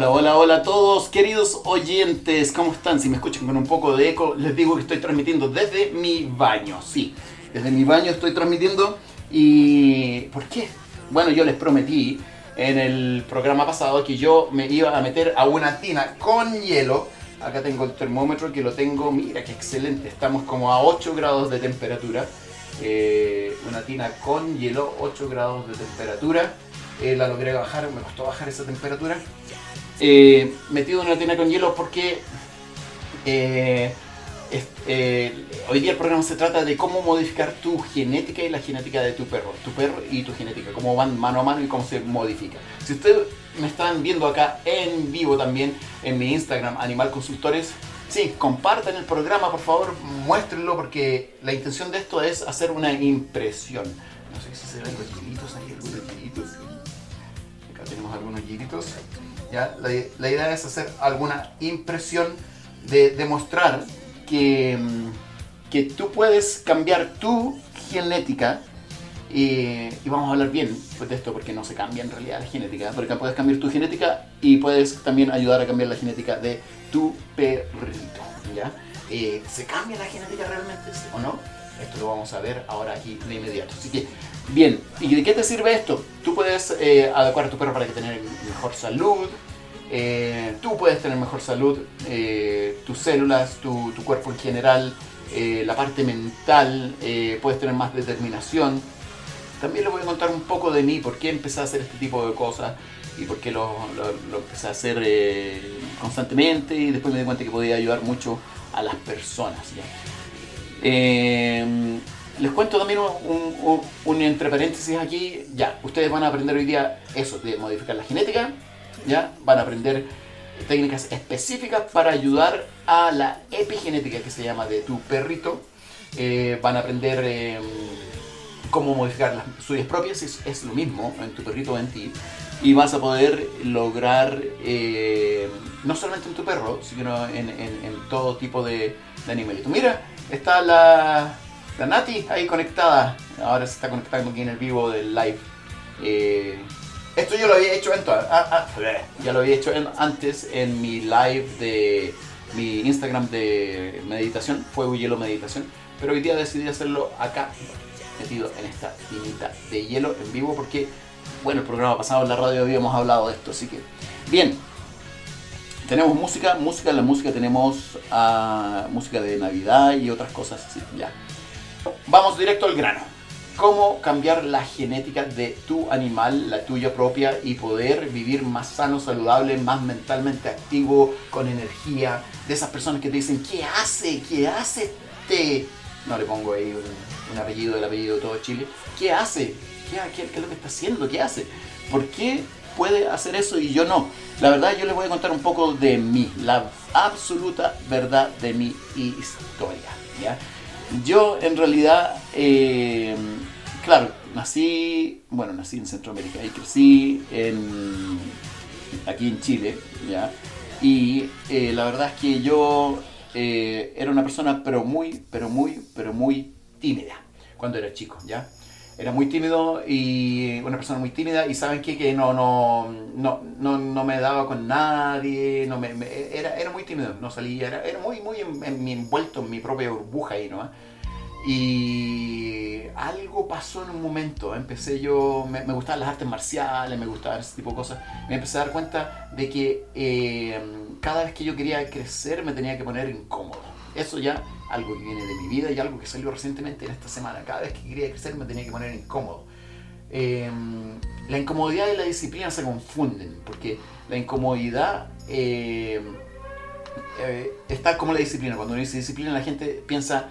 Hola, hola, hola a todos, queridos oyentes, ¿cómo están? Si me escuchan con un poco de eco, les digo que estoy transmitiendo desde mi baño, sí, desde mi baño estoy transmitiendo y... ¿Por qué? Bueno, yo les prometí en el programa pasado que yo me iba a meter a una tina con hielo. Acá tengo el termómetro que lo tengo, mira qué excelente, estamos como a 8 grados de temperatura. Eh, una tina con hielo, 8 grados de temperatura. Eh, la logré bajar, me costó bajar esa temperatura. Eh, metido en una tina con hielo porque hoy día el programa se trata de cómo modificar tu genética y la genética de tu perro. Tu perro y tu genética, cómo van mano a mano y cómo se modifica. Si ustedes me están viendo acá en vivo también en mi Instagram, Animal Consultores, Sí, compartan el programa, por favor, muéstrenlo porque la intención de esto es hacer una impresión. No sé si se ven los hilitos ahí, algunos hilitos. Acá tenemos algunos hilitos. ¿Ya? La, idea es hacer alguna impresión de demostrar que, mm, que tú puedes cambiar tu genética y, vamos a hablar bien pues, de esto porque no se cambia en realidad la genética, porque puedes cambiar tu genética y puedes también ayudar a cambiar la genética de tu perrito. ¿ya? Eh, ¿Se cambia la genética realmente o no? Esto lo vamos a ver ahora aquí de inmediato. Así que, bien, ¿y de qué te sirve esto? Tú puedes eh, adecuar a tu perro para que tenga mejor salud. Eh, tú puedes tener mejor salud, tus células, tu, tu, cuerpo en general, la parte mental, puedes tener más determinación, también les voy a contar un poco de mí, por qué empecé a hacer este tipo de cosas y por qué lo, empecé a hacer eh, constantemente y después me di cuenta que podía ayudar mucho a las personas. Eh, les cuento también un, entre paréntesis aquí, ya, ustedes van a aprender hoy día eso, de modificar la genética, ya, van a aprender técnicas específicas para ayudar a la epigenética que se llama de tu perrito, eh, van a aprender cómo modificar las suyas propias, es, lo mismo en tu perrito o en ti. Y vas a poder lograr, eh, no solamente en tu perro, sino en, todo tipo de, de animalito. Mira, está la, la Nati ahí conectada. Ahora se está conectando aquí en el vivo del live. Eh, esto yo lo había hecho antes, ah, ah, ya lo había hecho antes en mi live de mi Instagram de meditación, Fuego Hielo Meditación, pero hoy día decidí hacerlo acá metido en esta tinita de hielo en vivo porque, bueno, el programa pasado en la radio habíamos hablado de esto, así que, bien. Tenemos música, música, la música tenemos uh, música de Navidad y otras cosas así, ya. Vamos directo al grano. Cómo cambiar la genética de tu animal, la tuya propia, y poder vivir más sano, saludable, más mentalmente activo, con energía. De esas personas que te dicen, ¿qué hace? ¿Qué hace este? No le pongo ahí un apellido, el apellido de todo Chile, ¿qué hace? ¿Qué, es lo que está haciendo? ¿Qué hace? ¿Por qué puede hacer eso y yo no? La verdad yo les voy a contar un poco de mí, la absoluta verdad de mi historia. ¿ya? Yo en realidad, eh, claro, nací, bueno, nací en Centroamérica y crecí en, aquí en Chile, ¿ya? Y eh, la verdad es que yo eh, era una persona pero muy, pero muy, pero muy tímida cuando era chico, ¿ya? Era muy tímido y una persona muy tímida y saben qué? que no, no, no, no, no me daba con nadie, no me, era, era muy tímido, no salía, era, era muy, muy envuelto en mi propia burbuja ahí, ¿no? Y algo pasó en un momento, empecé yo, me, gustaban las artes marciales, me gustaban ese tipo de cosas, me empecé a dar cuenta de que eh, cada vez que yo quería crecer me tenía que poner incómodo. Eso ya algo que viene de mi vida y algo que salió recientemente en esta semana. Cada vez que quería crecer me tenía que poner incómodo. Em, la incomodidad y la disciplina se confunden, porque la incomodidad em, eh, está como la disciplina. Cuando uno dice disciplina, la gente piensa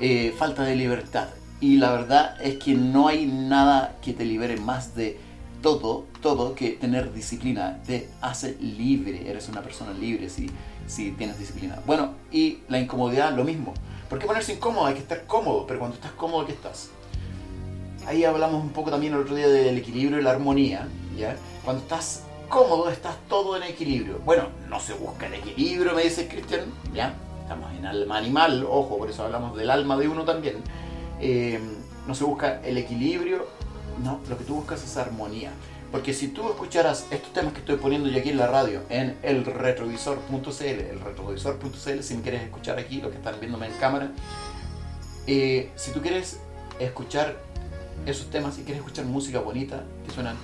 eh, falta de libertad. Y la verdad es que no hay nada que te libere más de todo, todo que tener disciplina. Te hace libre, eres una persona libre. Si si tienes disciplina. Bueno, y la incomodidad, lo mismo. ¿Por qué ponerse incómodo? Hay que estar cómodo, pero cuando estás cómodo, ¿qué estás? Ahí hablamos un poco también el otro día del equilibrio y la armonía, ¿ya? Cuando estás cómodo, estás todo en equilibrio. Bueno, no se busca el equilibrio, me dice Cristian, ¿ya? Estamos en alma animal, ojo, por eso hablamos del alma de uno también. Eh, no se busca el equilibrio, no, lo que tú buscas es armonía. Porque si tú escucharas estos temas que estoy poniendo yo aquí en la radio, en el retrovisor.cl, el retrovisor.cl, si me quieres escuchar aquí, lo que están viéndome en cámara, eh, si tú quieres escuchar esos temas y quieres escuchar música bonita, que suenan...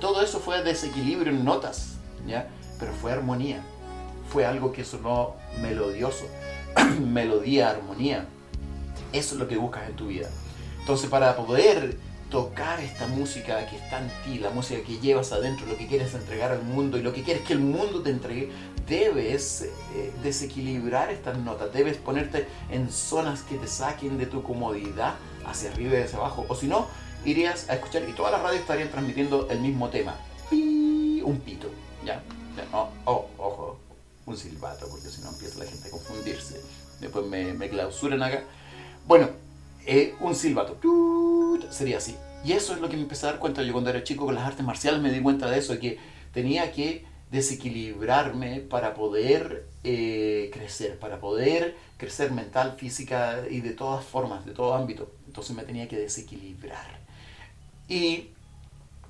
Todo eso fue desequilibrio en notas, ¿ya? Pero fue armonía. Fue algo que sonó melodioso. Melodía, armonía. Eso es lo que buscas en tu vida. Entonces, para poder tocar esta música que está en ti, la música que llevas adentro, lo que quieres entregar al mundo y lo que quieres que el mundo te entregue, debes eh, desequilibrar estas notas, debes ponerte en zonas que te saquen de tu comodidad hacia arriba y hacia abajo, o si no, irías a escuchar y todas las radios estarían transmitiendo el mismo tema. un pito, ¿ya? Oh, ojo, un silbato, porque si no empieza la gente a confundirse. Después me, me clausuran acá. Bueno, eh, un silbato. Sería así. Y eso es lo que me empecé a dar cuenta. Yo cuando era chico con las artes marciales me di cuenta de eso, que tenía que desequilibrarme para poder eh, crecer, para poder crecer mental, física y de todas formas, de todo ámbito. Entonces me tenía que desequilibrar. Y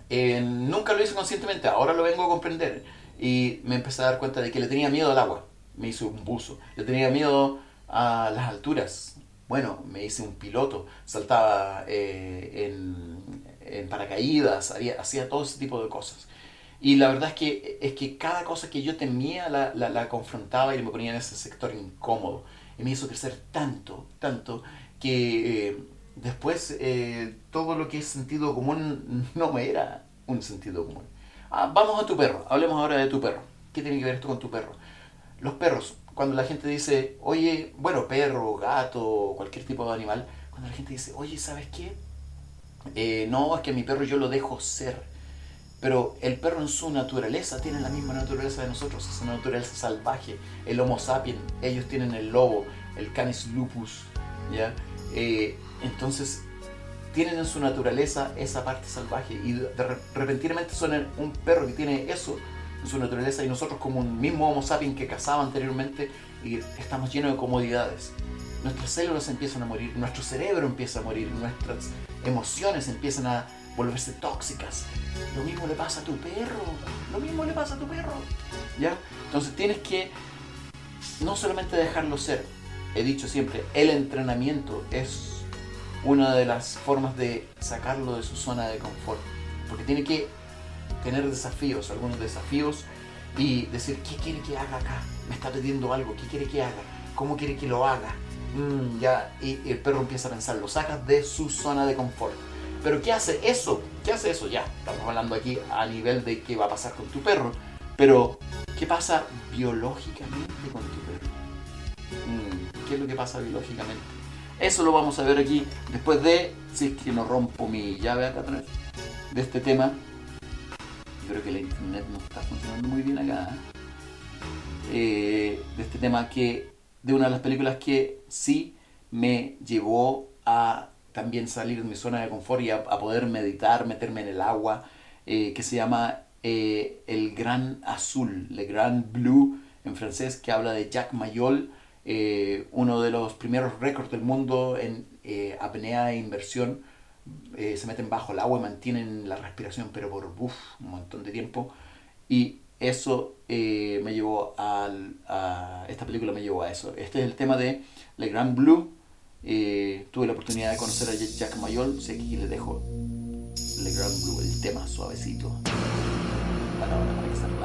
eh, nunca lo hice conscientemente, ahora lo vengo a comprender. Y me empecé a dar cuenta de que le tenía miedo al agua. Me hice un buzo. Le tenía miedo a las alturas. Bueno, me hice un piloto, saltaba eh, en, paracaídas, hacía todo ese tipo de cosas. Y la verdad es que, es que cada cosa que yo temía la, la, confrontaba y me ponía en ese sector incómodo. Y me hizo crecer tanto, tanto, que eh, después eh, todo lo que es sentido común no me era un sentido común. Ah, vamos a tu perro, hablemos ahora de tu perro. ¿Qué tiene que ver esto con tu perro? Los perros cuando la gente dice, oye, bueno, perro, gato, cualquier tipo de animal, cuando la gente dice, oye, ¿sabes qué? Eh, no, es que mi perro yo lo dejo ser. Pero el perro en su naturaleza tiene la misma naturaleza de nosotros, esa naturaleza salvaje. El Homo sapiens, ellos tienen el lobo, el Canis lupus, ¿ya? Eh, entonces, tienen en su naturaleza esa parte salvaje y repentinamente son un perro que tiene eso su naturaleza y nosotros como un mismo Homo sapiens que cazaba anteriormente y estamos llenos de comodidades. Nuestras células empiezan a morir, nuestro cerebro empieza a morir, nuestras emociones empiezan a volverse tóxicas. Lo mismo le pasa a tu perro, lo mismo le pasa a tu perro. ¿Ya? Entonces tienes que no solamente dejarlo ser, he dicho siempre, el entrenamiento es una de las formas de sacarlo de su zona de confort, porque tiene que tener desafíos, algunos desafíos y decir, ¿qué quiere que haga acá? Me está pidiendo algo, ¿qué quiere que haga? ¿Cómo quiere que lo haga? Mm, ya, y el perro empieza a pensar, lo sacas de su zona de confort. Pero ¿qué hace eso? ¿Qué hace eso? Ya, estamos hablando aquí a nivel de qué va a pasar con tu perro. Pero, ¿qué pasa biológicamente con tu perro? Mm, ¿Qué es lo que pasa biológicamente? Eso lo vamos a ver aquí después de, si es que no rompo mi llave acá atrás, de este tema creo que la internet no está funcionando muy bien acá. Eh, de este tema que, de una de las películas que sí me llevó a también salir de mi zona de confort y a, poder meditar, meterme en el agua, eh, que se llama eh, El Gran Azul, Le Grand Blue en francés, que habla de Jacques Mayol, uno de los primeros récords del mundo en apnea e inversión eh, se meten bajo el agua y mantienen la respiración, pero por un montón de tiempo. Y eso eh, me llevó a, esta película me llevó a eso. Este es el tema de Le Grand Blue. Eh, tuve la oportunidad de conocer a Jack Mayol, sé que les dejo Le Grand Blue, el tema suavecito. Para, para que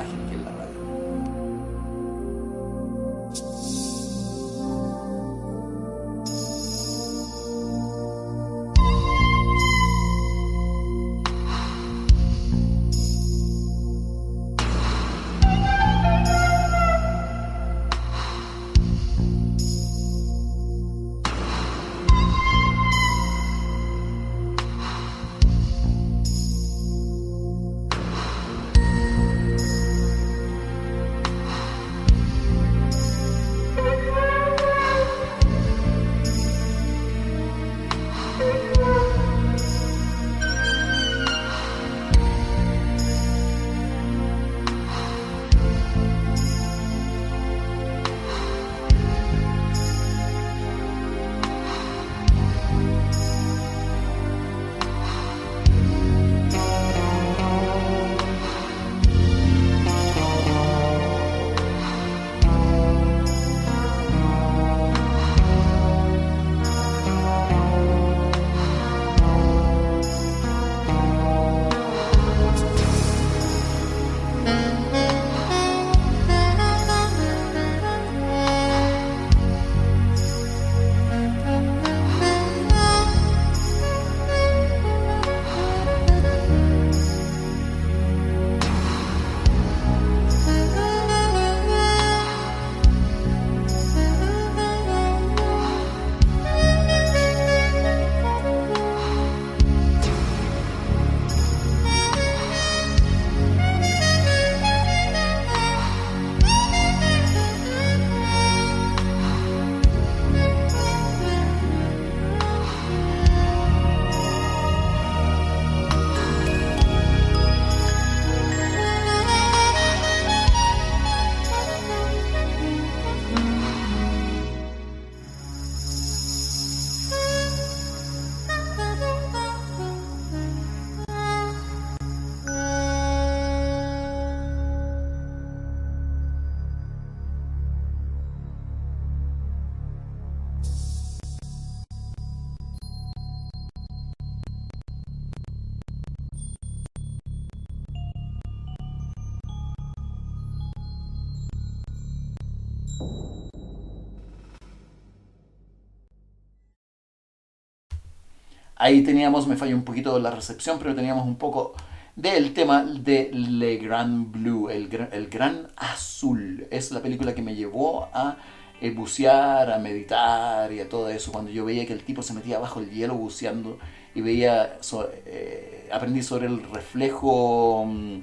Ahí teníamos, me falló un poquito la recepción, pero teníamos un poco del tema de Le Grand Blue, el, el Gran Azul. Es la película que me llevó a eh, bucear, a meditar y a todo eso. Cuando yo veía que el tipo se metía bajo el hielo buceando y veía, eh, aprendí sobre el reflejo, mm,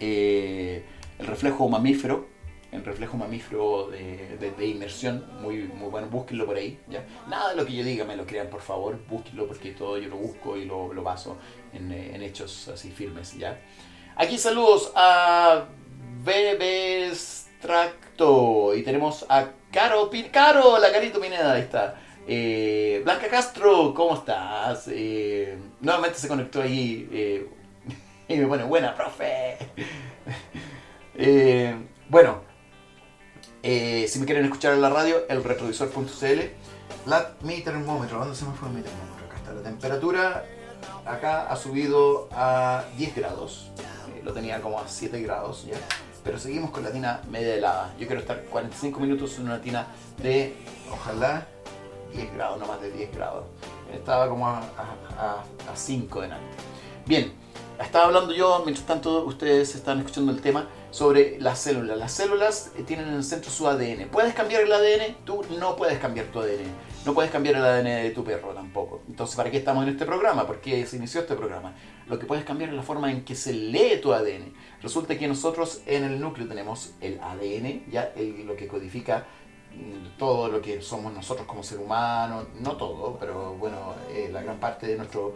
eh, el reflejo mamífero el reflejo mamífero de, inmersión, muy, muy bueno, búsquenlo por ahí, ¿ya? Nada de lo que yo diga me lo crean, por favor, búsquenlo porque todo yo lo busco y lo, lo baso en, en, hechos así firmes, ¿ya? Aquí saludos a Tracto y tenemos a Caro, Caro, la Carito Pineda, ahí está. Eh, Blanca Castro, ¿cómo estás? Eh, nuevamente se conectó ahí eh, y me pone, buena, profe. bueno, eh, si me quieren escuchar en la radio, el retrovisor.cl. mi termómetro, ¿dónde se me fue mi termómetro? Acá está la temperatura. Acá ha subido a 10 grados. Eh, lo tenía como a 7 grados ya. Pero seguimos con la tina media helada. Yo quiero estar 45 minutos en una tina de, ojalá, 10 grados, no más de 10 grados. Estaba como a, a, a 5 delante. Bien, estaba hablando yo, mientras tanto ustedes están escuchando el tema sobre las células. Las células eh, tienen en el centro su ADN. ¿Puedes cambiar el ADN? Tú no puedes cambiar tu ADN. No puedes cambiar el ADN de tu perro tampoco. Entonces, ¿para qué estamos en este programa? ¿Por qué se inició este programa? Lo que puedes cambiar es la forma en que se lee tu ADN. Resulta que nosotros en el núcleo tenemos el ADN, ya lo que codifica mm, todo lo que somos nosotros como ser humano, no todo, pero bueno, eh, la gran parte de nuestro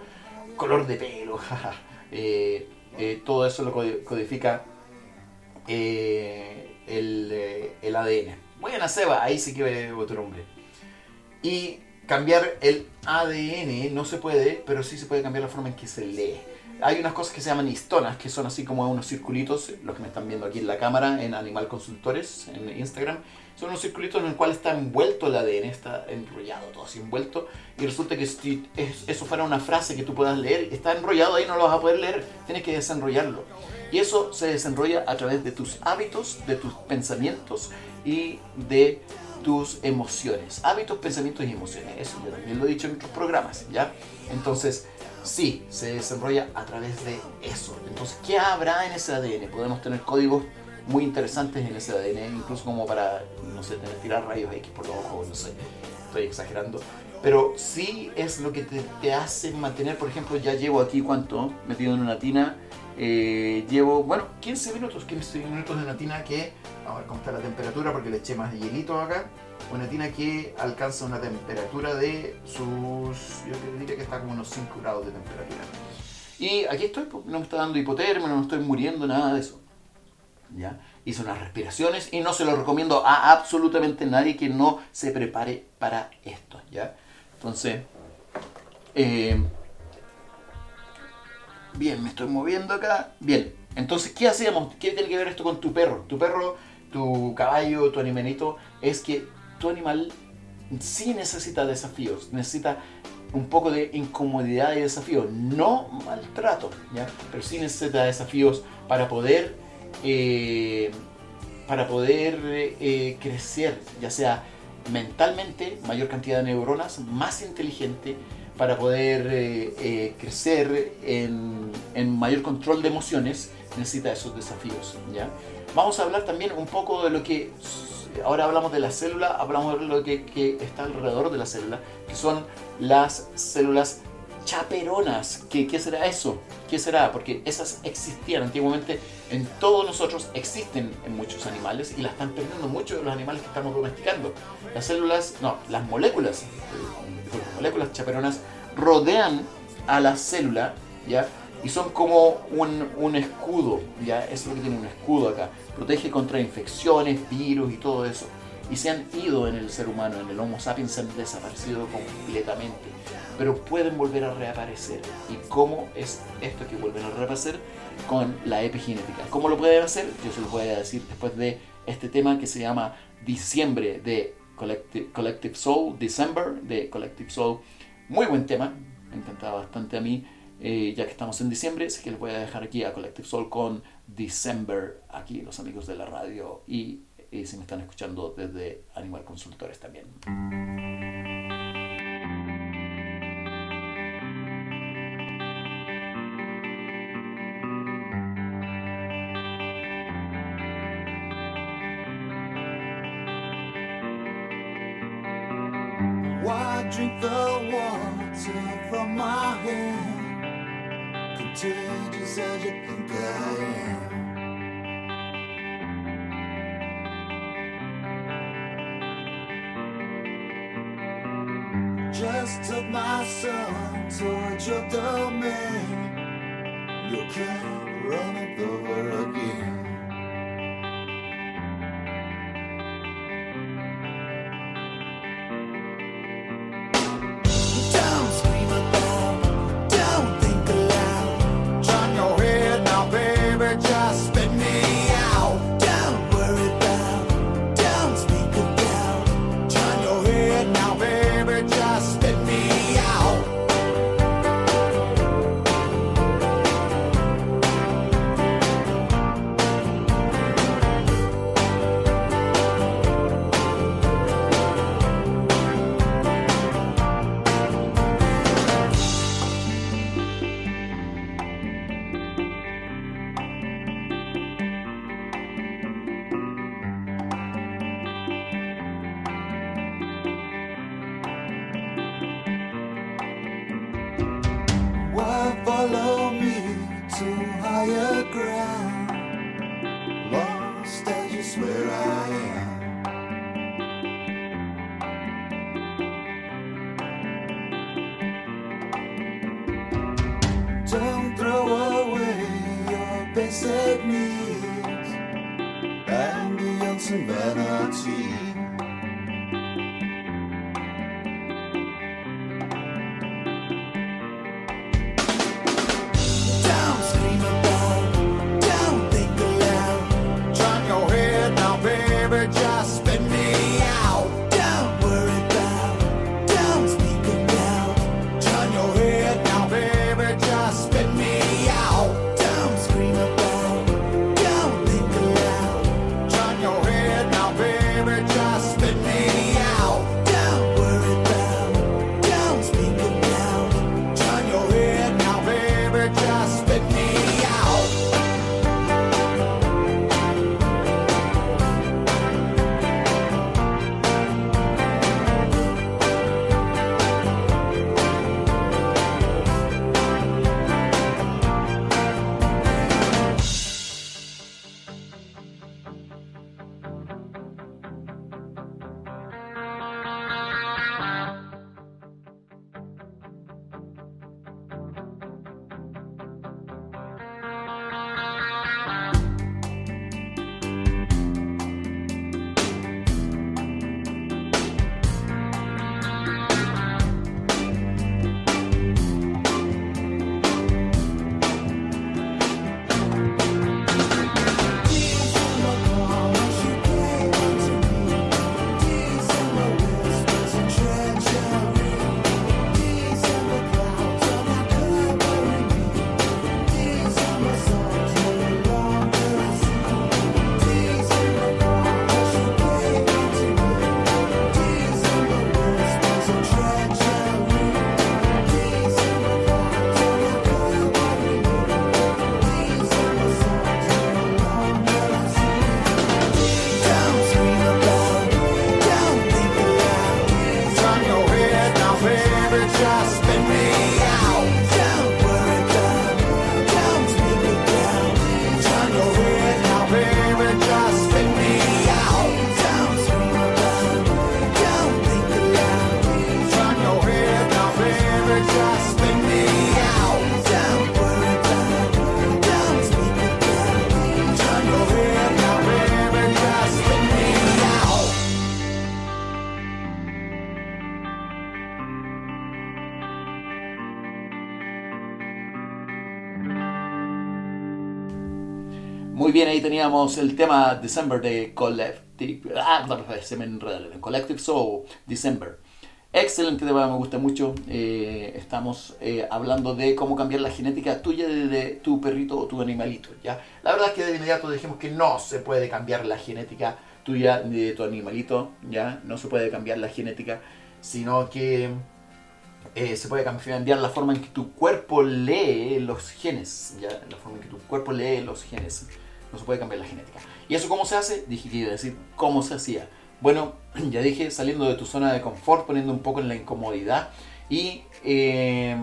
color de pelo, eh, todo eso lo codifica eh, el, eh, el, ADN. Buena Seba, ahí sí que ve otro hombre. Y cambiar el ADN no se puede, pero sí se puede cambiar la forma en que se lee. Hay unas cosas que se llaman histonas, que son así como unos circulitos, los que me están viendo aquí en la cámara, en Animal Consultores, en Instagram. Son unos circulitos en el cual está envuelto el ADN, está enrollado, todo así envuelto. Y resulta que si eso fuera una frase que tú puedas leer, está enrollado ahí, no lo vas a poder leer, tienes que desenrollarlo. Y eso se desarrolla a través de tus hábitos, de tus pensamientos y de tus emociones. Hábitos, pensamientos y emociones. Eso yo también lo he dicho en otros programas, ¿ya? Entonces, sí, se desarrolla a través de eso. Entonces, ¿qué habrá en ese ADN? Podemos tener códigos muy interesantes en ese ADN, incluso como para, no sé, tener, tirar rayos X por los ojos, no sé, estoy exagerando. Pero sí es lo que te, te hace mantener, por ejemplo, ya llevo aquí cuánto metido en una tina eh, llevo, bueno, 15 minutos, 15 minutos de una tina que, a ver cómo está la temperatura porque le eché más hielito acá. Una tina que alcanza una temperatura de sus, yo diría que está como unos 5 grados de temperatura. Y aquí estoy, pues, no me está dando hipotermia, no estoy muriendo, nada de eso. ¿Ya? Hice unas respiraciones y no se lo recomiendo a absolutamente nadie que no se prepare para esto. ¿ya? Entonces, eh, Bien, me estoy moviendo acá. Bien, entonces, ¿qué hacíamos? ¿Qué tiene que ver esto con tu perro? Tu perro, tu caballo, tu animalito, es que tu animal sí necesita desafíos, necesita un poco de incomodidad y desafío, no maltrato, ¿ya? pero sí necesita desafíos para poder, eh, para poder eh, crecer, ya sea mentalmente, mayor cantidad de neuronas, más inteligente, para poder eh, crecer en, en, mayor control de emociones, necesita esos desafíos. ¿ya? Vamos a hablar también un poco de lo que, ahora hablamos de la célula, hablamos de lo que, está alrededor de la célula, que son las células chaperonas. ¿Qué, ¿Qué será eso? ¿Qué será? Porque esas existían antiguamente en todos nosotros, existen en muchos animales y las están perdiendo muchos de los animales que estamos domesticando. Las células, no, las moléculas las moléculas chaperonas rodean a la célula, ¿ya? Y son como un, un, escudo, ¿ya? Es lo que tiene un escudo acá. Protege contra infecciones, virus y todo eso. Y se han ido en el ser humano, en el Homo sapiens, se han desaparecido completamente. Pero pueden volver a reaparecer. ¿Y cómo es esto que vuelven a reaparecer? Con la epigenética. ¿Cómo lo pueden hacer? Yo se lo voy a decir después de este tema que se llama Diciembre de Collective, Soul, December de Collective Soul. Muy buen tema, me encantaba bastante a mí, eh, ya que estamos en diciembre, así que les voy a dejar aquí a Collective Soul con December, aquí los amigos de la radio y y si me están escuchando desde Animal Consultores también. Drink the water from my hand? Contagious as you think I am. Just took my son towards your domain. You can't run it over again. Banati. Teníamos el tema December de Collective. Ah, se me enreda. Collective Soul, December. Excelente tema, me gusta mucho. Eh, estamos eh, hablando de cómo cambiar la genética tuya de, de tu perrito o tu animalito. ¿ya? La verdad es que de inmediato dijimos que no se puede cambiar la genética tuya ni de tu animalito, ¿ya? No se puede cambiar la genética, sino que eh, se puede cambiar la forma en que tu cuerpo lee los genes, ¿ya? La forma en que tu cuerpo lee los genes. No se puede cambiar la genética. ¿Y eso cómo se hace? Dije que iba a decir cómo se hacía. Bueno, ya dije, saliendo de tu zona de confort, poniendo un poco en la incomodidad y eh,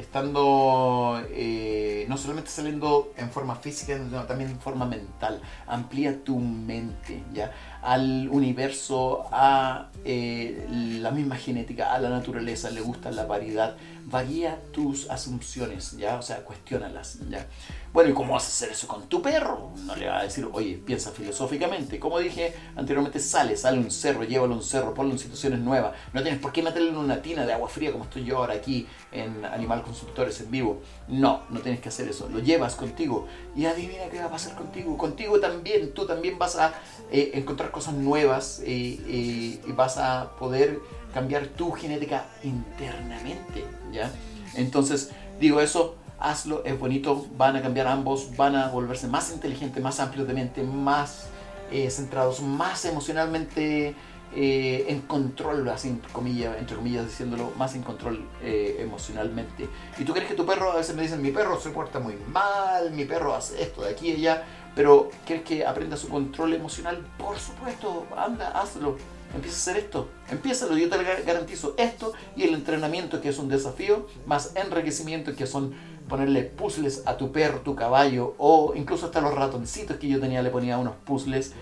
estando eh, no solamente saliendo en forma física, sino también en forma mental. Amplía tu mente ya al universo, a eh, la misma genética, a la naturaleza, le gusta la variedad. Varía tus asunciones, ya, o sea, cuestiónalas, ya. Bueno, ¿y cómo vas a hacer eso con tu perro? No le vas a decir, oye, piensa filosóficamente. Como dije anteriormente, sale, sale un cerro, llévalo a un cerro, ponlo en situaciones nuevas. No tienes por qué meterlo en una tina de agua fría como estoy yo ahora aquí en Animal Consultores en vivo. No, no tienes que hacer eso. Lo llevas contigo y adivina qué va a pasar contigo. Contigo también, tú también vas a eh, encontrar cosas nuevas eh, eh, y vas a poder cambiar tu genética internamente, ¿ya? Entonces, digo eso, hazlo, es bonito, van a cambiar ambos, van a volverse más inteligentes, más amplios de mente, más centrados, más emocionalmente eh, en control, así entre comillas, entre comillas diciéndolo, más en control eh, emocionalmente. ¿Y tú crees que tu perro, a veces me dicen, mi perro se porta muy mal, mi perro hace esto de aquí y allá, pero ¿quieres que aprenda su control emocional? Por supuesto, anda, hazlo. Empieza a hacer esto, empiézalo, yo te gar- garantizo esto y el entrenamiento que es un desafío, más enriquecimiento que son ponerle puzzles a tu perro, tu caballo o incluso hasta los ratoncitos que yo tenía le ponía unos puzzles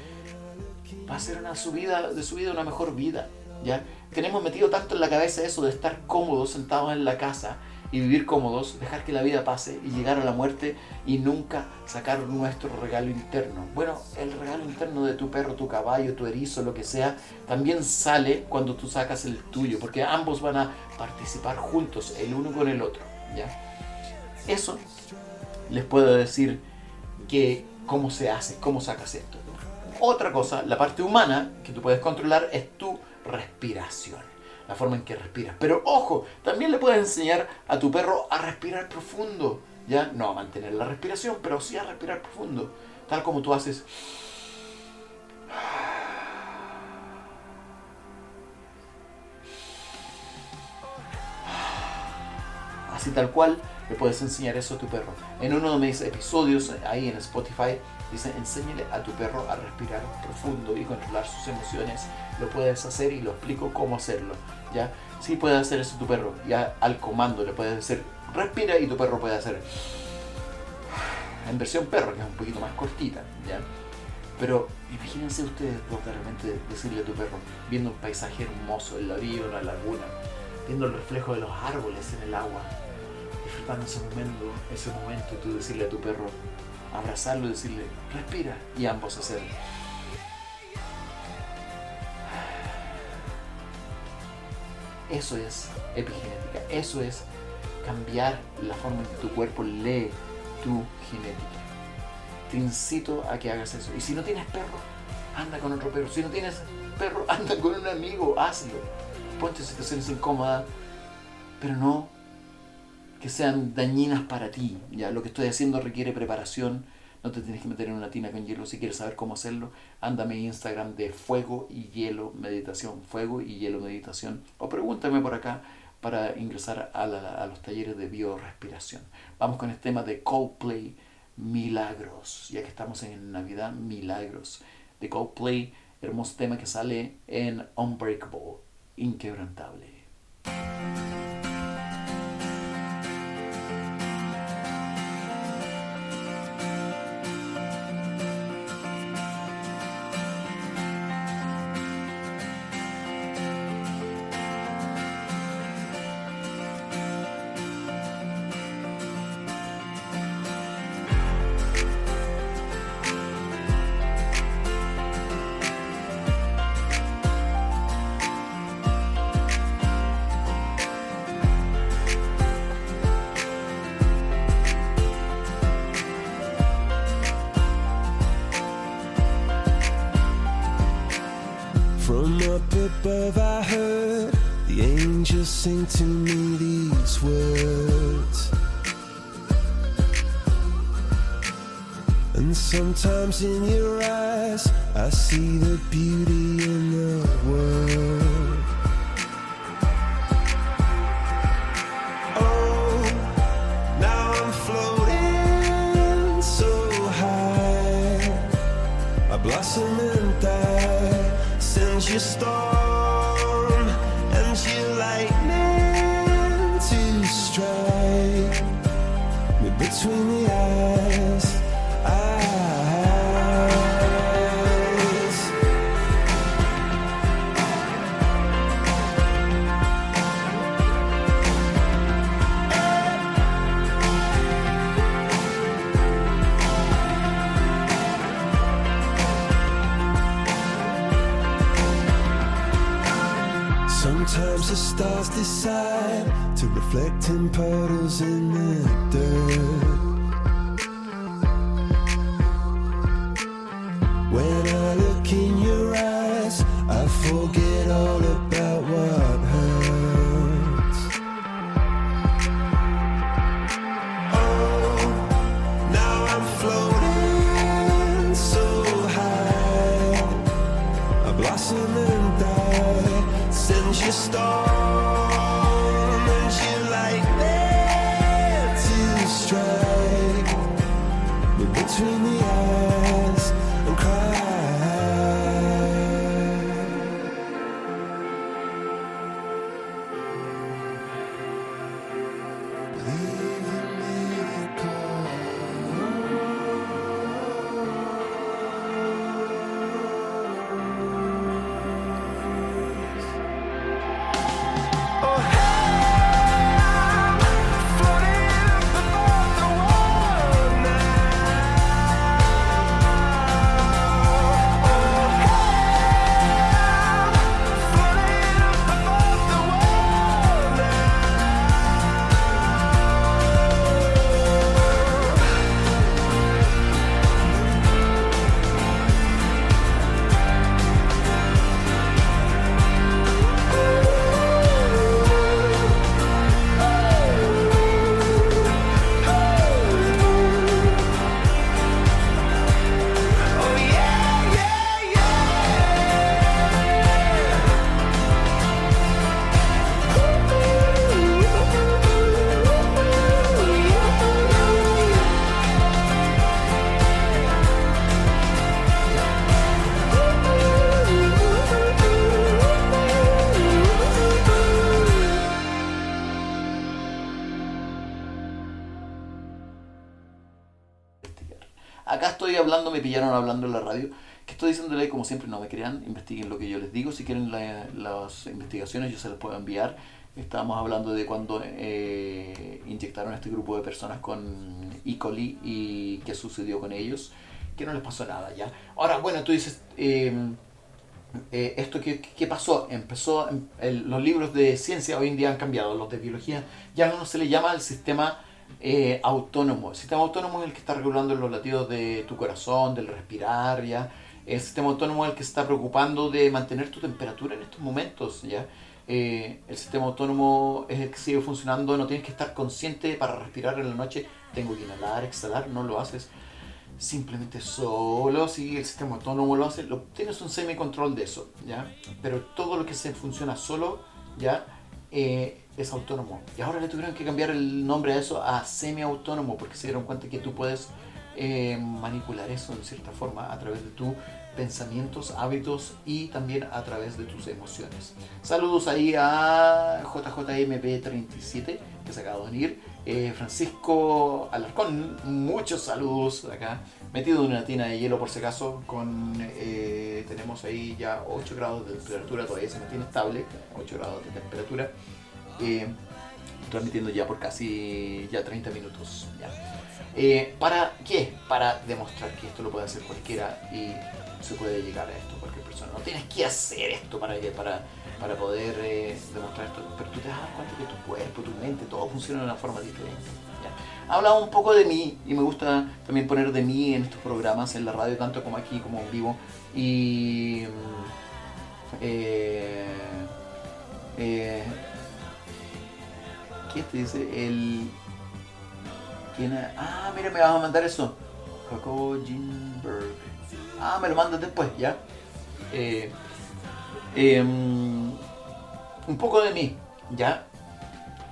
va a ser una subida de su vida una mejor vida ya tenemos metido tanto en la cabeza eso de estar cómodos sentados en la casa y vivir cómodos dejar que la vida pase y llegar a la muerte y nunca sacar nuestro regalo interno. Bueno el regalo interno de tu perro tu caballo tu erizo lo que sea también sale cuando tú sacas el tuyo porque ambos van a participar juntos el uno con el otro ya eso les puedo decir que cómo se hace, cómo sacas esto. Otra cosa, la parte humana que tú puedes controlar es tu respiración, la forma en que respiras. Pero ojo, también le puedes enseñar a tu perro a respirar profundo, ya no a mantener la respiración, pero sí a respirar profundo, tal como tú haces. Así tal cual le puedes enseñar eso a tu perro. En uno de mis episodios ahí en Spotify dice enséñale a tu perro a respirar profundo y controlar sus emociones. Lo puedes hacer y lo explico cómo hacerlo. ¿ya? Sí puedes hacer eso tu perro. Ya al comando le puedes decir respira y tu perro puede hacer en versión perro, que es un poquito más cortita. ¿ya? Pero imagínense ustedes repente decirle a tu perro, viendo un paisaje hermoso en la laguna, viendo el reflejo de los árboles en el agua, disfrutando ese momento, ese momento, tú decirle a tu perro, abrazarlo decirle, respira, y ambos hacer. Eso es epigenética, eso es cambiar la forma en que tu cuerpo lee tu genética. Te incito a que hagas eso. Y si no tienes perro, anda con otro perro. Si no tienes perro, anda con un amigo, hazlo. Ponte en situaciones incómodas, pero no que sean dañinas para ti. Ya lo que estoy haciendo requiere preparación. No te tienes que meter en una tina con hielo si quieres saber cómo hacerlo. Ándame a Instagram de Fuego y Hielo Meditación. Fuego y Hielo Meditación. O pregúntame por acá para ingresar a, la- a los talleres de biorespiración. Vamos con el tema de Coldplay, Milagros. Ya que estamos en Navidad, Milagros. De Coldplay, hermoso tema que sale en Unbreakable, Inquebrantable. Stars decide to reflect in puddles in the dirt. Siempre, no me crean, investiguen lo que yo les digo. Si quieren la- las investigaciones, yo se las puedo enviar. Estábamos hablando de cuando eh, inyectaron a este grupo de personas con E. coli y qué sucedió con ellos. Que no les pasó nada, ¿ya? Ahora, bueno, tú dices, eh, eh, ¿esto qué, qué pasó? Empezó, el- los libros de ciencia hoy en día han cambiado, los de biología ya no se le llama el sistema autónomo. El sistema autónomo es el que está regulando los latidos de tu corazón, del respirar, ¿ya? El sistema autónomo es el que se está preocupando de mantener tu temperatura en estos momentos, ¿ya? Eh, el sistema autónomo es el que sigue funcionando, no tienes que estar consciente para respirar en la noche, tengo que inhalar, exhalar, no lo haces simplemente solo si el sistema autónomo lo hace, lo, tienes un semi-control de eso, ¿ya? Pero todo lo que se funciona solo, ¿ya? Eh, es autónomo. Y ahora le tuvieron que cambiar el nombre a eso a semi-autónomo porque se dieron cuenta que tú puedes eh, manipular eso en cierta forma a través de tus pensamientos, hábitos y también a través de tus emociones. Saludos ahí a JJMP37 que se acaba de unir. Eh, Francisco Alarcón, muchos saludos acá. Metido en una tina de hielo por si acaso. Con, eh, tenemos ahí ya 8 grados de temperatura, todavía se mantiene estable. 8 grados de temperatura. Eh, transmitiendo ya por casi ya 30 minutos. ya. Eh, ¿Para qué? Para demostrar que esto lo puede hacer cualquiera y se puede llegar a esto cualquier persona. No tienes que hacer esto para, para, para poder eh, demostrar esto, pero tú te das cuenta que tu cuerpo, tu mente, todo funciona de una forma diferente. Hablaba un poco de mí y me gusta también poner de mí en estos programas, en la radio, tanto como aquí como en vivo. Y. mm, eh, eh, ¿Qué te dice? El. ¿Quién ha- Ah, mira, me vas a mandar eso. Jacobo Ginberg. Ah, me lo mandas después, ¿ya? Eh, em, un poco de mí, ¿ya?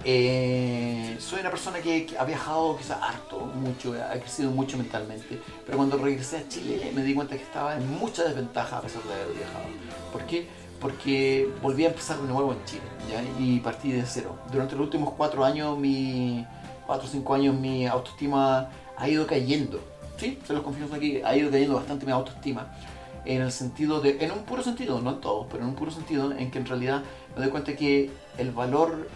Eh, soy una persona que, que ha viajado quizás harto, mucho, ha crecido mucho mentalmente, pero cuando regresé a Chile me di cuenta que estaba en mucha desventaja a pesar de haber viajado. ¿Por qué? Porque volví a empezar de nuevo en Chile ¿ya? y partí de cero. Durante los últimos cuatro años, mi, cuatro o cinco años, mi autoestima ha ido cayendo. Sí, se los confieso aquí, ha ido cayendo bastante mi autoestima. En el sentido de, en un puro sentido, no en todo, pero en un puro sentido en que en realidad me doy cuenta que el valor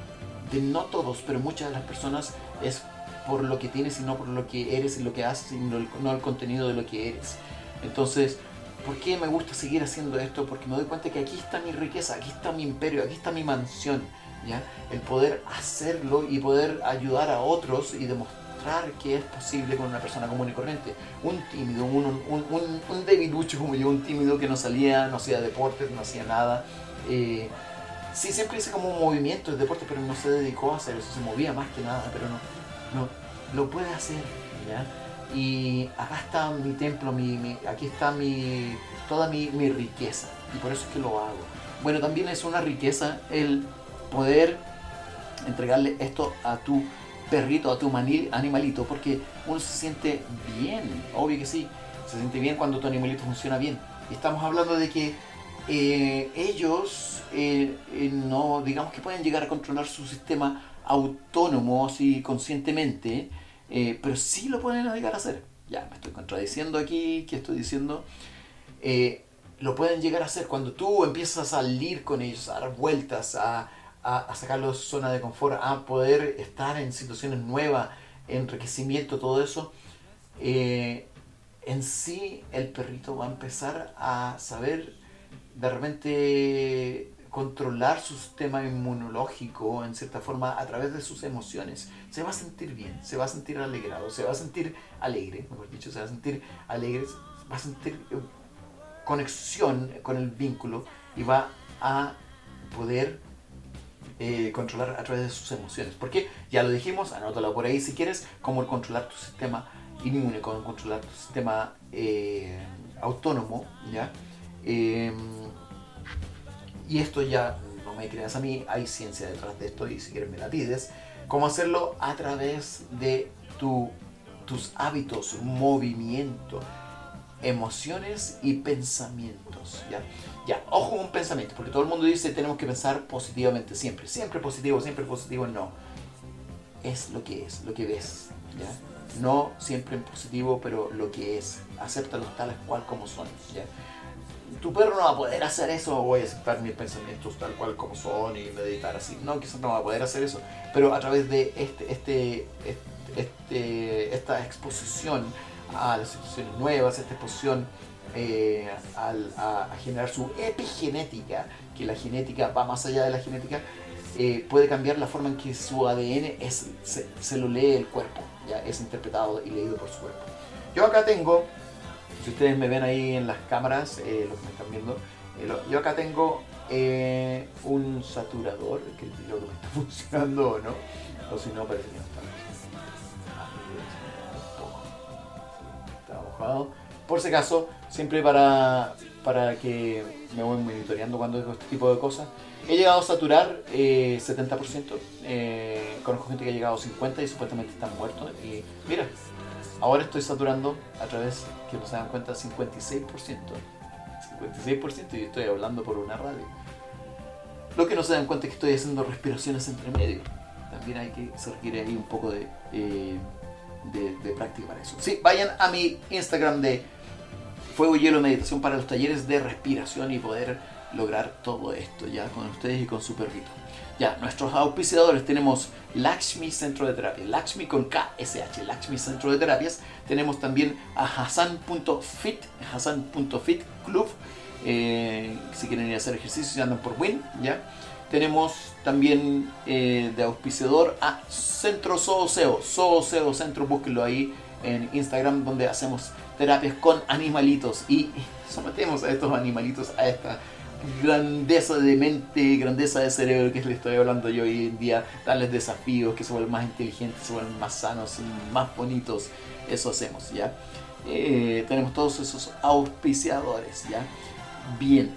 de no todos, pero muchas de las personas es por lo que tienes y no por lo que eres y lo que haces y no el, no el contenido de lo que eres. Entonces, ¿por qué me gusta seguir haciendo esto? Porque me doy cuenta que aquí está mi riqueza, aquí está mi imperio, aquí está mi mansión. ¿Ya? El poder hacerlo y poder ayudar a otros y demostrar que es posible con una persona común y corriente. Un tímido, un, un, un, un debilucho como yo, un tímido que no salía, no hacía deportes, no hacía nada. Eh, sí, siempre hice como un movimiento de deporte, pero no se dedicó a hacer eso, se movía más que nada, pero no, no lo puede hacer. ¿ya? Y acá está mi templo, mi, mi- aquí está mi, toda mi, mi riqueza, y por eso es que lo hago. Bueno, también es una riqueza el poder entregarle esto a tu perrito, a tu animalito, porque uno se siente bien, obvio que sí, se siente bien cuando tu animalito funciona bien. Estamos hablando de que eh, ellos eh, eh, no, digamos que pueden llegar a controlar su sistema autónomo, así conscientemente, pero sí lo pueden llegar a hacer. Ya, me estoy contradiciendo aquí, ¿qué estoy diciendo? Lo pueden llegar a hacer cuando tú empiezas a salir con ellos, a dar vueltas, a, a, a sacarlos de zona de confort, a poder estar en situaciones nuevas, enriquecimiento, todo eso. eh, en sí el perrito va a empezar a saber de repente controlar su sistema inmunológico en cierta forma a través de sus emociones. Se va a sentir bien, se va a sentir alegrado, se va a sentir alegre, mejor dicho, se va a sentir alegre, va a sentir eh, conexión con el vínculo y va a poder eh, controlar a través de sus emociones. Porque ya lo dijimos, anótalo por ahí si quieres, cómo controlar tu sistema inmune, cómo controlar tu sistema eh, autónomo, ¿ya? Eh, y esto ya no me creas a mí, hay ciencia detrás de esto y si quieres me la pides. Cómo hacerlo a través de tu, tus hábitos, movimiento, emociones y pensamientos. ¿ya? ya, ojo con un pensamiento, porque todo el mundo dice tenemos que pensar positivamente siempre. Siempre positivo, siempre positivo, no. Es lo que es, lo que ves. ¿ya? No siempre en positivo, pero lo que es. Acéptalos tales cual como son. ¿ya? tu perro no va a poder hacer eso, voy a aceptar mis pensamientos tal cual como son y meditar así. No, quizás no va a poder hacer eso, pero a través de este, este, este, este- esta exposición a las situaciones nuevas, esta exposición eh, al- a, generar su epigenética, que la genética va más allá de la genética, eh, puede cambiar la forma en que su ADN es, se, lo lee el cuerpo, ya es interpretado y leído por su cuerpo. Yo acá tengo si ustedes me ven ahí en las cámaras, eh, los que me están viendo, eh, yo acá tengo un saturador, que creo que está funcionando o no, o si no parece que no Por si acaso, siempre para, para que me voy monitoreando cuando hago este tipo de cosas. He llegado a saturar eh, 70%, eh, conozco gente que ha llegado a 50% y supuestamente están muertos. Y mira, Ahora estoy saturando a través, que no se dan cuenta, 56%. 56% y estoy hablando por una radio. Lo que no se dan cuenta es que estoy haciendo respiraciones entre medio. También hay que, se requiere ahí un poco de, eh, de, de práctica para eso. Sí, vayan a mi Instagram de Fuego, Hielo, Meditación para los talleres de respiración y poder lograr todo esto ya con ustedes y con su perrito. Ya, nuestros auspiciadores tenemos Lakshmi Centro de Terapia, Lakshmi con KSH, Lakshmi Centro de Terapias. Tenemos también a Hassan.fit, Hassan.fit Club, eh, si quieren ir a hacer ejercicio y andan por Win, ya. Tenemos también eh, de auspiciador a Centro Zooseo, Zooseo Centro, búsquenlo ahí en Instagram donde hacemos terapias con animalitos. Y sometemos a estos animalitos a esta grandeza de mente, grandeza de cerebro que les estoy hablando yo hoy en día, darles desafíos, que se vuelvan más inteligentes, se vuelvan más sanos, más bonitos, eso hacemos, ¿ya? eh, tenemos todos esos auspiciadores, ¿ya? Bien,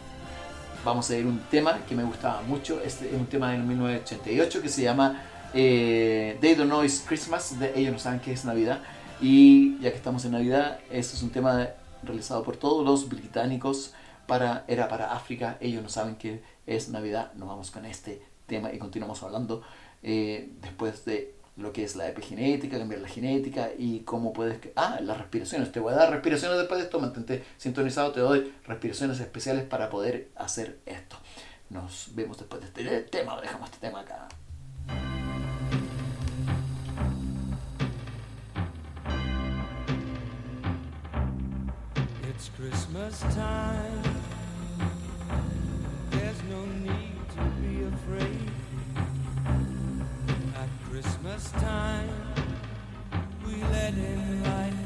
vamos a ver un tema que me gustaba mucho. Este es un tema del 1988 que se llama eh, They Don't Know It's Christmas. De, ellos no saben que es Navidad. Y ya que estamos en Navidad, este es un tema realizado por todos los británicos. Para, era para África. Ellos no saben que es Navidad. Nos vamos con este tema y continuamos hablando eh, después de lo que es la epigenética, cambiar la genética y cómo puedes... Ah, las respiraciones. Te voy a dar respiraciones después de esto, mantente sintonizado, te doy respiraciones especiales para poder hacer esto. Nos vemos después de este tema, dejamos este tema acá. It's Christmas time. No need to be last time we let him lie.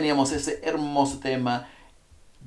Teníamos ese hermoso tema.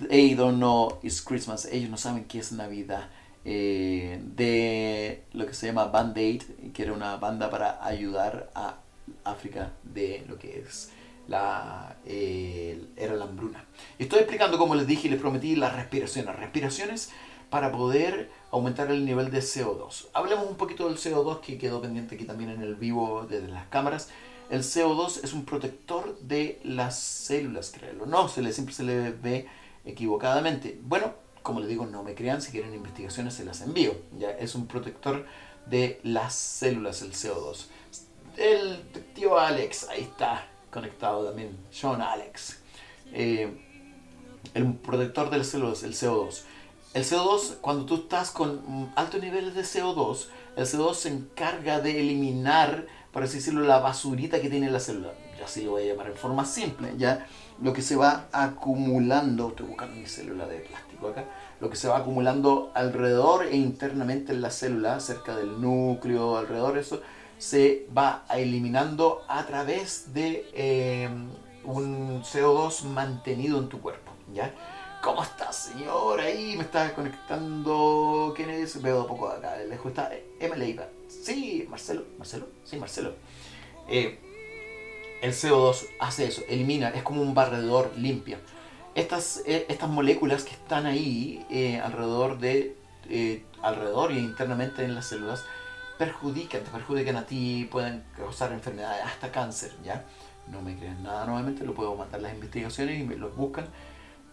They don't know it's Christmas. Ellos no saben que es Navidad. eh, de lo que se llama Band Aid, que era una banda para ayudar a África de lo que es la eh, era la hambruna. Estoy explicando, como les dije y les prometí, las respiraciones. Respiraciones para poder aumentar el nivel de CO2. Hablemos un poquito del CO2 que quedó pendiente aquí también en el vivo desde las cámaras. El CO2 es un protector de las células, créelo. No, se le, siempre se le ve equivocadamente. Bueno, como les digo, no me crean, si quieren investigaciones se las envío. Ya es un protector de las células, el CO2. el tío Alex, ahí está conectado también, John Alex. Eh, el protector del CO2, el CO2. El CO2, cuando tú estás con altos niveles de CO2, el CO2 se encarga de eliminar, por así decirlo, la basurita que tiene la célula. Ya así lo voy a llamar en forma simple, ya lo que se va acumulando, estoy buscando mi célula de plástico acá, lo que se va acumulando alrededor e internamente en la célula, cerca del núcleo, alrededor de eso, se va eliminando a través de eh, un CO2 mantenido en tu cuerpo, ¿ya? ¿Cómo estás, señor? Ahí me está conectando. ¿Quién es? Veo de poco acá. Lejos está M. Leiva. Sí, Marcelo. ¿Marcelo? Sí, Marcelo. Eh, el CO2 hace eso, elimina, es como un barredor limpia. Estas, eh, estas moléculas que están ahí eh, alrededor de eh, alrededor y internamente en las células perjudican, te perjudican a ti, pueden causar enfermedades, hasta cáncer, ¿ya? No me crean nada nuevamente, lo puedo mandar las investigaciones y me los buscan.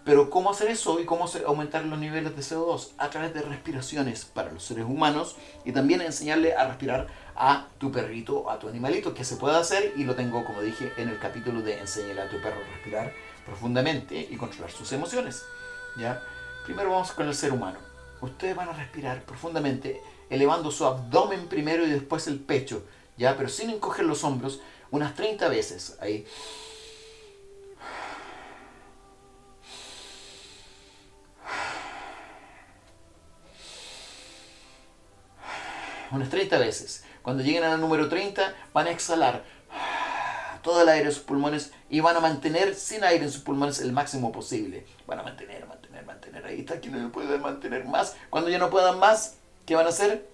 Pero ¿cómo hacer eso y cómo aumentar los niveles de CO2? A través de respiraciones para los seres humanos y también enseñarle a respirar a tu perrito, a tu animalito, que se puede hacer y lo tengo, como dije, en el capítulo de enséñale a tu perro a respirar profundamente y controlar sus emociones. ¿ya? Primero vamos con el ser humano. Ustedes van a respirar profundamente, elevando su abdomen primero y después el pecho, ¿ya? pero sin encoger los hombros, unas 30 veces. Ahí. Unas 30 veces. Cuando lleguen al número 30, van a exhalar todo el aire en sus pulmones y van a mantener sin aire en sus pulmones el máximo posible. Van a mantener, mantener, mantener. Ahí está, que no puede mantener más. Cuando ya no puedan más, ¿qué van a hacer?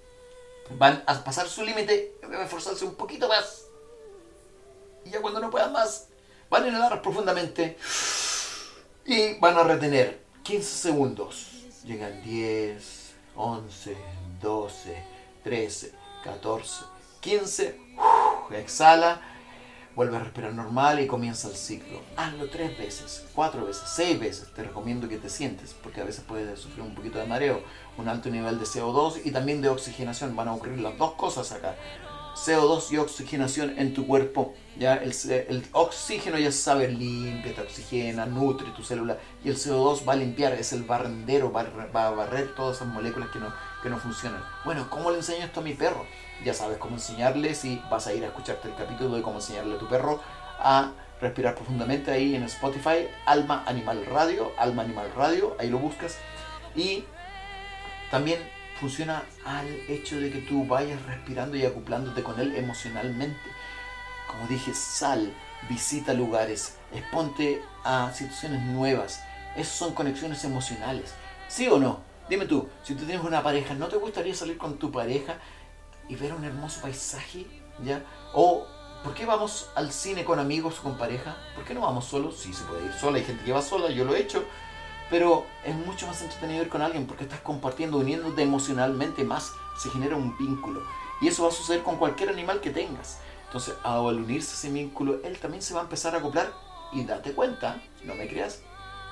Van a pasar su límite, a esforzarse un poquito más. Y ya cuando no puedan más, van a inhalar profundamente y van a retener 15 segundos. Llegan 10, 11, 12, 13, 14, 15. Uf, exhala, vuelve a respirar normal y comienza el ciclo. Hazlo tres veces, cuatro veces, seis veces. Te recomiendo que te sientes porque a veces puedes sufrir un poquito de mareo, un alto nivel de CO2 y también de oxigenación. Van a ocurrir las dos cosas acá. CO2 y oxigenación en tu cuerpo. Ya el, el oxígeno ya sabe limpia, te oxigena, nutre tu célula y el CO2 va a limpiar, es el barrendero, va, a re- va a barrer todas esas moléculas que no, que no funcionan. Bueno, ¿cómo le enseño esto a mi perro? Ya sabes cómo enseñarle si vas a ir a escucharte el capítulo de cómo enseñarle a tu perro a respirar profundamente ahí en Spotify, Alma Animal Radio, Alma Animal Radio, ahí lo buscas. Y también funciona al hecho de que tú vayas respirando y acoplándote con él emocionalmente. Como dije, sal, visita lugares, exponte a situaciones nuevas. Esas son conexiones emocionales. ¿Sí o no? Dime tú, si tú tienes una pareja, ¿no te gustaría salir con tu pareja y ver un hermoso paisaje? ¿Ya? O, ¿por qué vamos al cine con amigos o con pareja? ¿Por qué no vamos solos? Sí, se puede ir sola, hay gente que va sola, yo lo he hecho. Pero es mucho más entretenido ir con alguien porque estás compartiendo, uniéndote emocionalmente más, se genera un vínculo. Y eso va a suceder con cualquier animal que tengas. Entonces, al unirse ese vínculo, él también se va a empezar a acoplar y date cuenta, no me creas,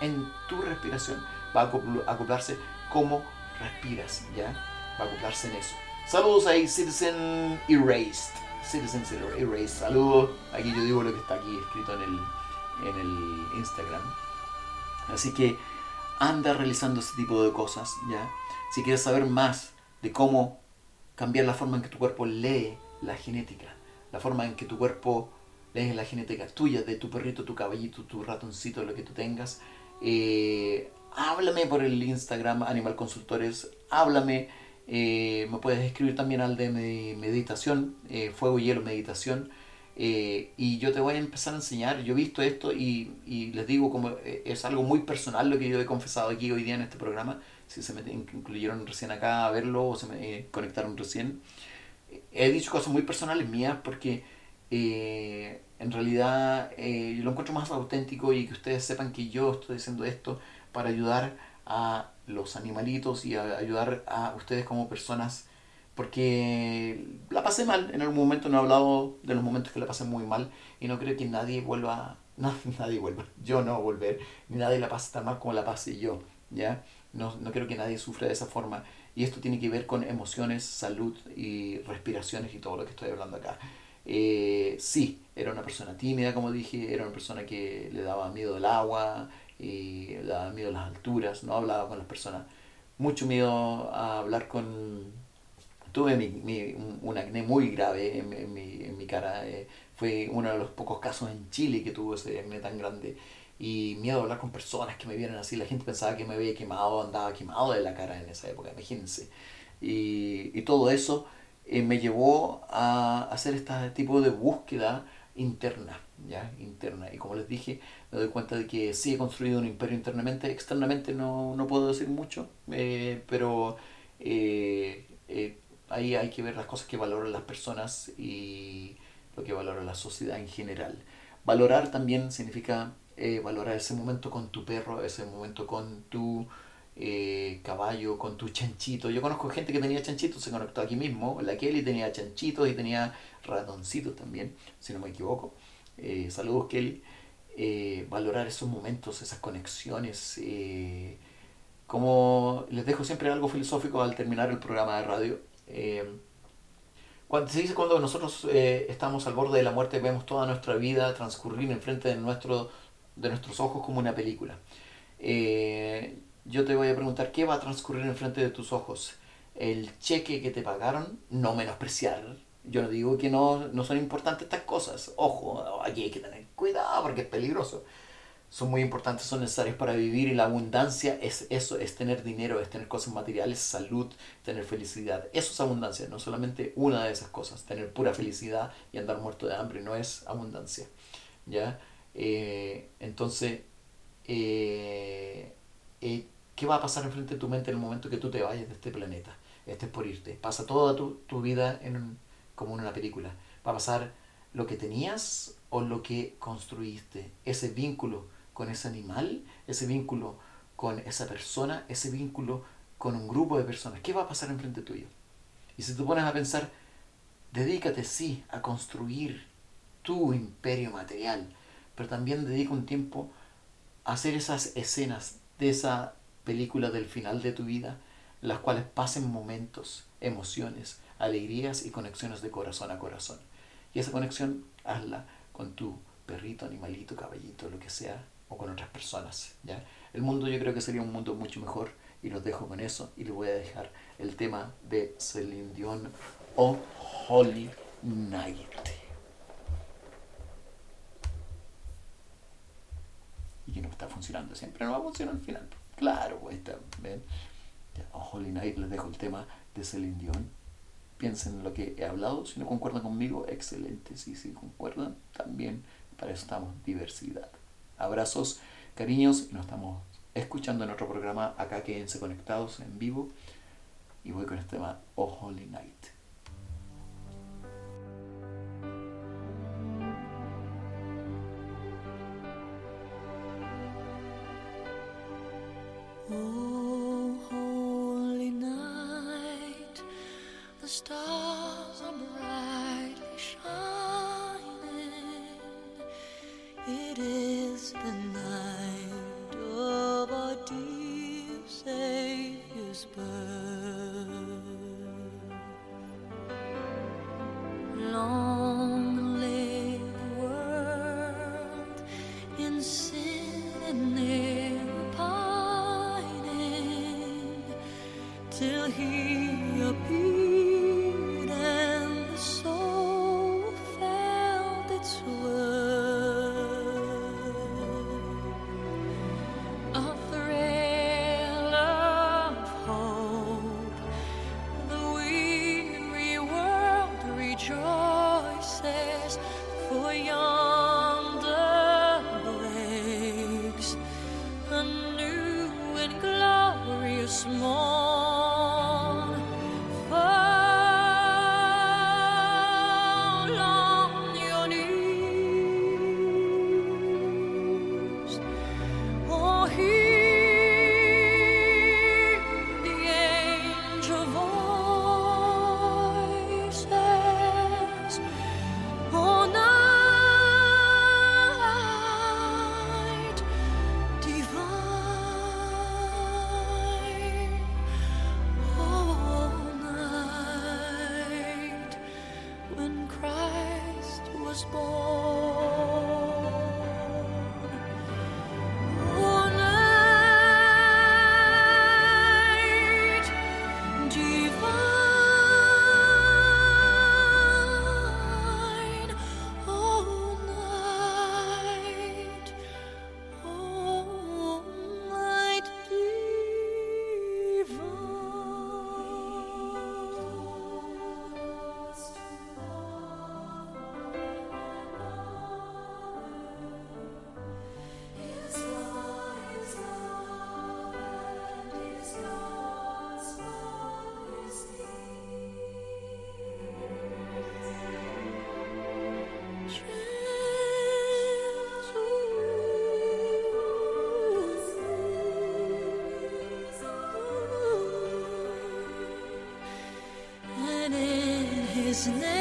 en tu respiración. Va a acopl- acoplarse como respiras, ¿ya? Va a acoplarse en eso. Saludos ahí, Citizen Erased. Citizen Erased, saludos. Aquí yo digo lo que está aquí escrito en el, en el Instagram. Así que anda realizando ese tipo de cosas, ¿ya? Si quieres saber más de cómo cambiar la forma en que tu cuerpo lee la genética, la forma en que tu cuerpo lee la genética tuya, de tu perrito, tu caballito, tu ratoncito, lo que tú tengas, eh, háblame por el Instagram Animal Consultores, háblame, eh, me puedes escribir también al de meditación, eh, Fuego Hielo Meditación, eh, y yo te voy a empezar a enseñar. Yo he visto esto y, y les digo como eh, es algo muy personal lo que yo he confesado aquí hoy día en este programa. Si se me incluyeron recién acá a verlo o se me eh, conectaron recién. He dicho cosas muy personales mías porque eh, en realidad eh, yo lo encuentro más auténtico y que ustedes sepan que yo estoy haciendo esto para ayudar a los animalitos y a ayudar a ustedes como personas porque la pasé mal, en algún momento no he hablado de los momentos que la pasé muy mal y no creo que nadie vuelva, no, nadie vuelva, yo no volver, ni nadie la pase tan mal como la pasé yo, ¿ya? No, no creo que nadie sufra de esa forma y esto tiene que ver con emociones, salud y respiraciones y todo lo que estoy hablando acá. Eh, sí, era una persona tímida, como dije, era una persona que le daba miedo el agua, y le daba miedo las alturas, no hablaba con las personas. Mucho miedo a hablar con... Tuve mi, mi- un, acné muy grave en mi, en mi cara. eh, fue uno de los pocos casos en Chile que tuvo ese acné tan grande. Y miedo a hablar con personas que me vieran así. La gente pensaba que me había quemado, andaba quemado de la cara en esa época, imagínense. Y, y todo eso eh, me llevó a hacer este tipo de búsqueda interna, ¿ya? Interna. Y como les dije, me doy cuenta de que sí he construido un imperio internamente, externamente no, no puedo decir mucho, eh, pero eh, eh, ahí hay que ver las cosas que valoran las personas y lo que valora la sociedad en general. Valorar también significa eh, valorar ese momento con tu perro, ese momento con tu eh, caballo, con tu chanchito. Yo conozco gente que tenía chanchitos, se conectó aquí mismo. La Kelly tenía chanchitos y tenía ratoncitos también, si no me equivoco. Eh, saludos Kelly. Valorar esos momentos, esas conexiones. como les dejo siempre algo filosófico al terminar el programa de radio. cuando, se dice cuando nosotros estamos al borde de la muerte, vemos toda nuestra vida transcurrir enfrente de, nuestro, de nuestros ojos como una película. Eh, yo te voy a preguntar, ¿qué va a transcurrir enfrente de tus ojos? El cheque que te pagaron, no menospreciar. Yo no digo que no, no son importantes estas cosas. Ojo, aquí hay que tener cuidado porque es peligroso. Son muy importantes, son necesarias para vivir y la abundancia es eso, es tener dinero, es tener cosas materiales, salud, tener felicidad. Eso es abundancia, no solamente una de esas cosas. Tener pura felicidad y andar muerto de hambre no es abundancia. ¿Ya? Eh, entonces, eh, eh, ¿qué va a pasar enfrente de tu mente en el momento que tú te vayas de este planeta? Este es por irte. Pasa toda tu, tu vida en como en una película. Va a pasar lo que tenías o lo que construiste. Ese vínculo con ese animal, ese vínculo con esa persona, ese vínculo con un grupo de personas. ¿Qué va a pasar enfrente tuyo? Y si tú pones a pensar, dedícate sí a construir tu imperio material, pero también dedica un tiempo a hacer esas escenas de esa película del final de tu vida, las cuales pasen momentos, emociones, alegrías y conexiones de corazón a corazón. Y esa conexión hazla con tu perrito, animalito, caballito, lo que sea, o con otras personas. ¿ya? El mundo yo creo que sería un mundo mucho mejor y los dejo con eso y les voy a dejar el tema de Celine Dion o Holy Night. Y que no está funcionando. Siempre no va a funcionar al final. Claro, pues está. ¿ven? A Holy Night les dejo el tema de Celine Dion. Piensen en lo que he hablado. Si no concuerdan conmigo, excelente. Si sí concuerdan, también para eso estamos. Diversidad. Abrazos, cariños. Y nos estamos escuchando en otro programa. Acá quédense conectados en vivo. Y voy con este tema, Oh Holy Night. The stars was born. Listening.